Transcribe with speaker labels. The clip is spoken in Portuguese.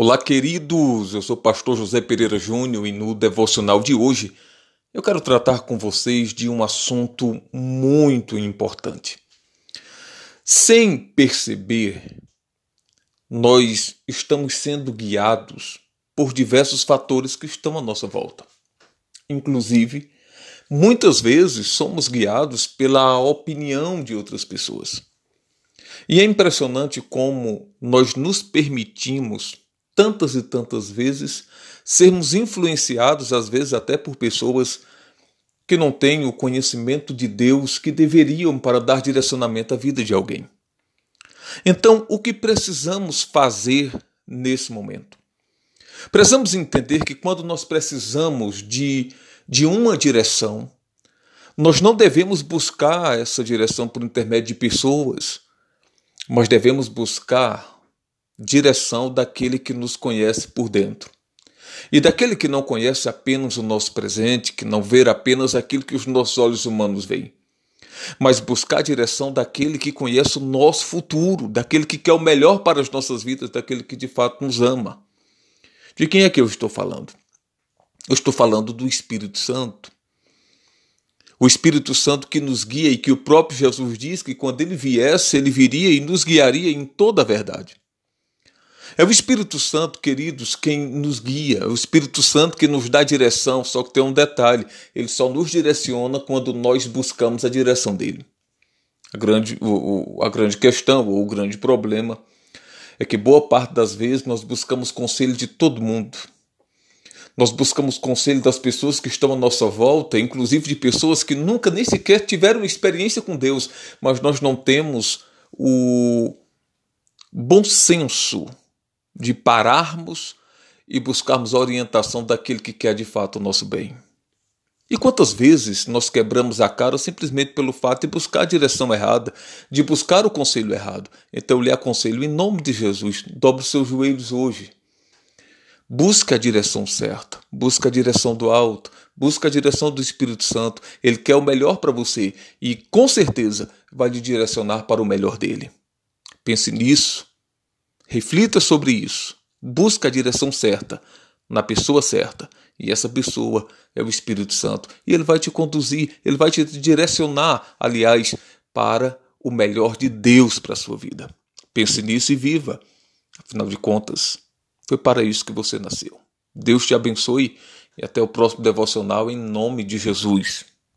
Speaker 1: Olá, queridos! Eu sou o pastor José Pereira Júnior e no devocional de hoje eu quero tratar com vocês de um assunto muito importante. Sem perceber, nós estamos sendo guiados por diversos fatores que estão à nossa volta. Inclusive, muitas vezes somos guiados pela opinião de outras pessoas. E é impressionante como nós nos permitimos tantas e tantas vezes, sermos influenciados, às vezes até por pessoas que não têm o conhecimento de Deus que deveriam para dar direcionamento à vida de alguém. Então, o que precisamos fazer nesse momento? Precisamos entender que quando nós precisamos de, de uma direção, nós não devemos buscar essa direção por intermédio de pessoas, mas devemos buscar direção daquele que nos conhece por dentro. E daquele que não conhece apenas o nosso presente, que não vê apenas aquilo que os nossos olhos humanos veem, mas buscar a direção daquele que conhece o nosso futuro, daquele que quer o melhor para as nossas vidas, daquele que de fato nos ama. De quem é que eu estou falando? Eu estou falando do Espírito Santo. O Espírito Santo que nos guia e que o próprio Jesus diz que quando ele viesse, ele viria e nos guiaria em toda a verdade. É o Espírito Santo, queridos, quem nos guia, é o Espírito Santo que nos dá direção, só que tem um detalhe: ele só nos direciona quando nós buscamos a direção dele. A grande, o, a grande questão, ou o grande problema, é que boa parte das vezes nós buscamos conselho de todo mundo. Nós buscamos conselho das pessoas que estão à nossa volta, inclusive de pessoas que nunca nem sequer tiveram experiência com Deus, mas nós não temos o bom senso de pararmos e buscarmos a orientação daquele que quer de fato o nosso bem. E quantas vezes nós quebramos a cara simplesmente pelo fato de buscar a direção errada, de buscar o conselho errado? Então eu lhe aconselho, em nome de Jesus, dobre os seus joelhos hoje. Busque a direção certa, busque a direção do alto, busque a direção do Espírito Santo. Ele quer o melhor para você e com certeza vai lhe direcionar para o melhor dele. Pense nisso Reflita sobre isso. Busca a direção certa, na pessoa certa. E essa pessoa é o Espírito Santo. E ele vai te conduzir, ele vai te direcionar, aliás, para o melhor de Deus para a sua vida. Pense nisso e viva. Afinal de contas, foi para isso que você nasceu. Deus te abençoe e até o próximo devocional em nome de Jesus.